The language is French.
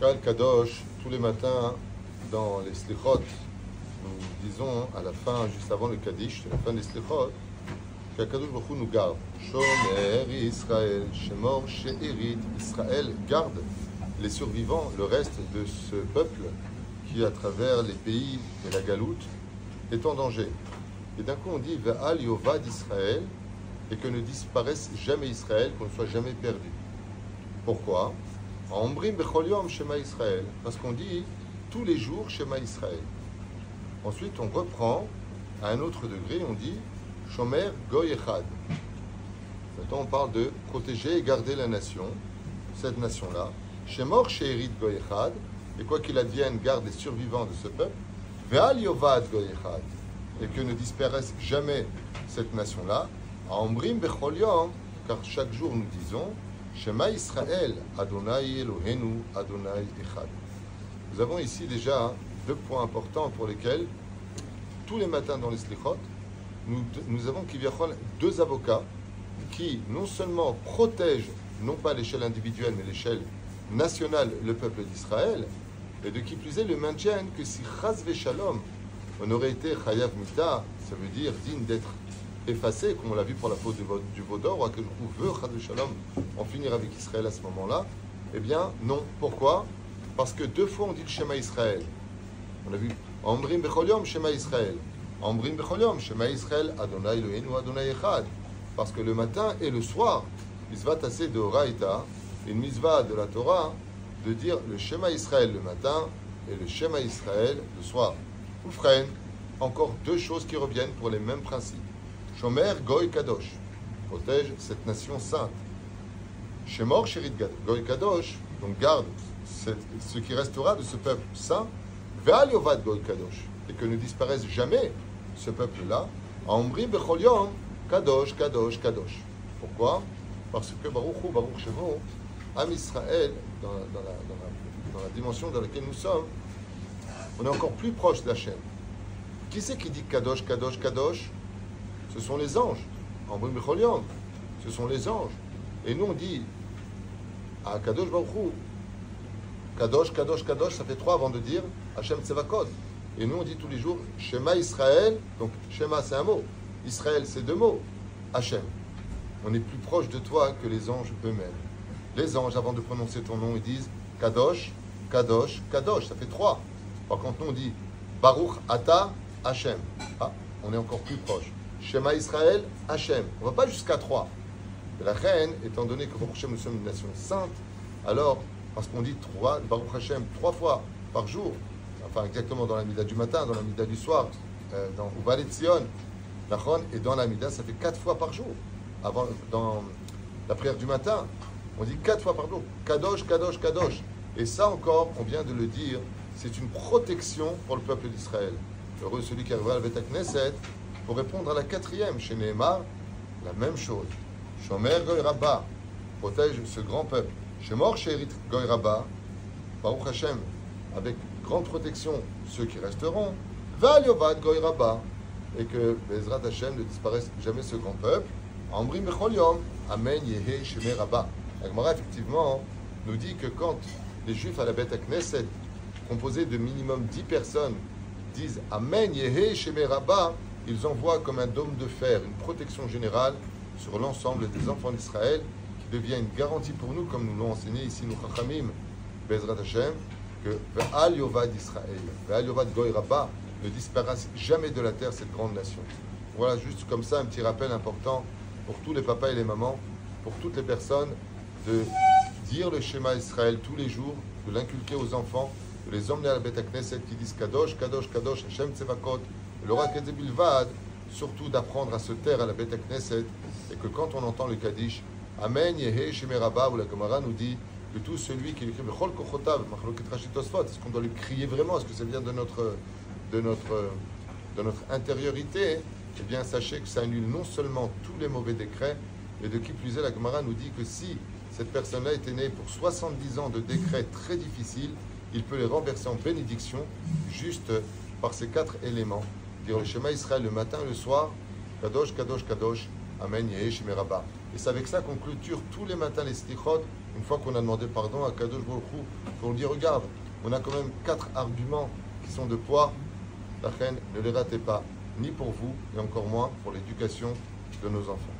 Kal Kadosh, tous les matins dans les Slichot, nous disons à la fin, juste avant le Kaddish, la fin des Slichot, qu'Akadosh Hu nous garde. Shomer Israël, Shemor She'erit, Israël garde les survivants, le reste de ce peuple qui, à travers les pays et la galoute, est en danger. Et d'un coup, on dit Ve'al Yovad Israël, et que ne disparaisse jamais Israël, qu'on ne soit jamais perdu. Pourquoi? Parce qu'on dit tous les jours Shema Israël. Ensuite, on reprend à un autre degré, on dit Shomer Goy Echad. Maintenant, on parle de protéger et garder la nation, cette nation-là. Shemor Sheerit Goy et quoi qu'il advienne, garde les survivants de ce peuple. Ve'al Yovad et que ne disparaisse jamais cette nation-là. Ambrim Bechol Yom, car chaque jour nous disons Shema Israël, Adonai Elohenu, Adonai Echad. Nous avons ici déjà deux points importants pour lesquels, tous les matins dans les Slichot, nous, avons deux avocats qui non seulement protègent, non pas à l'échelle individuelle, mais à l'échelle nationale, le peuple d'Israël, et de qui plus est le maintiennent que si Chaz Shalom, on aurait été Chayav Mita, ça veut dire digne d'être effacé, comme on l'a vu pour la faute du Vaudor, ou que je veut Chaz Shalom en finir avec Israël à ce moment-là, eh bien non. Pourquoi? Parce que deux fois on dit le Shema Israël. On a vu Amrim Becholiom, Shema Israël. Ambrim Becholiom, Shema Israël, Adonai Elohenu, Adonai Echad. Parce que le matin et le soir, va tasser de Raïta, une misva de la Torah, de dire le Shema Israël le matin et le Shema Israël le soir. Oufren, encore deux choses qui reviennent pour les mêmes principes. Shomer Goy Kadosh, protège cette nation sainte. Shemor Sherit Goy Kadosh, donc garde ce qui restera de ce peuple saint. Ve'al Yovad Goy Kadosh, et que ne disparaisse jamais ce peuple-là, Ambri Becholion, Kadosh, Kadosh, Kadosh. Pourquoi? Parce que Baruch Hu, Baruch Shemo, Am Israël, dans, la, dans, la, dimension dans laquelle nous sommes, on est encore plus proche d'Hachem. Qui c'est qui dit Kadosh, Kadosh, Kadosh? Ce sont les anges. Becholion, ce sont les anges. Et nous on dit à Kadosh Baruch Hu, Kadosh, Kadosh, Kadosh, ça fait trois avant de dire Hachem Tsevakot. Et nous, on dit tous les jours Shema Israël. Donc, Shema, c'est un mot. Israël, c'est deux mots. Hachem. On est plus proche de toi que les anges eux-mêmes. Les anges, avant de prononcer ton nom, ils disent Kadosh, Kadosh, Kadosh. Ça fait trois. Par contre, nous, on dit Baruch Ata Hachem. Ah, on est encore plus proche. Shema Israël, Hachem. On ne va pas jusqu'à trois. La reine, étant donné que Baruch Hashem, nous sommes une nation sainte, alors, parce qu'on dit trois, Baruch Hashem trois fois par jour, enfin exactement dans la mida du matin, dans la mida du soir, euh, dans Uvalet Zion, et dans la mida, ça fait quatre fois par jour. Avant, dans la prière du matin, on dit quatre fois par jour, Kadosh, Kadosh, Kadosh. Et ça encore, on vient de le dire, c'est une protection pour le peuple d'Israël. Heureux celui qui arrivera à la Knesset pour répondre à la quatrième, chez la même chose. Shomer Goy Rabba protège ce grand peuple. Shemor Sherit Goy Rabba, Baruch Hashem, avec grande protection ceux qui resteront, va Yovad Goy Rabba, et que Bezrat Hashem ne disparaisse jamais ce grand peuple. Yom, Amen Yehe Sheme Rabba. Agmara, effectivement, nous dit que quand les Juifs à la bête Knesset, composés de minimum 10 personnes, disent Amen Yehe Sheme Rabba, ils envoient comme un dôme de fer une protection générale sur l'ensemble des enfants d'Israël, qui devient une garantie pour nous, comme nous l'ont enseigné ici nous Chachamim, Bezrat Hashem, que Ve'al Yovad Israël, Ve'al Yovad Goy ne disparaisse jamais de la terre cette grande nation. Voilà, juste comme ça, un petit rappel important pour tous les papas et les mamans, pour toutes les personnes, de dire le schéma Israël tous les jours, de l'inculquer aux enfants, de les emmener à la Beth Knesset qui disent Kadosh, Kadosh, Kadosh, Hashem Tzevakot, le Bilvad, surtout d'apprendre à se taire à la Beth Knesset, et que quand on entend le Kaddish, Amen Yehe Shemerabba, où la Gemara nous dit que tout celui qui écrit Bechol Kochotav, est-ce qu'on doit lui crier vraiment? Est-ce que ça vient de notre, de notre, de notre intériorité? Eh bien, sachez que ça annule non seulement tous les mauvais décrets, mais de qui plus est, la Gemara nous dit que si cette personne-là était née pour 70 ans de décrets très difficiles, il peut les renverser en bénédiction juste par ces quatre éléments. Dire le schéma Israël le matin le soir, Kadosh, Kadosh, Kadosh, Amen, Yehesh, Merabah. Et c'est avec ça qu'on clôture tous les matins les stichot Une fois qu'on a demandé pardon à Kadosh Baruch Hu, pour lui dire regarde, on a quand même quatre arguments qui sont de poids. La reine, ne les ratez pas, ni pour vous, et encore moins pour l'éducation de nos enfants.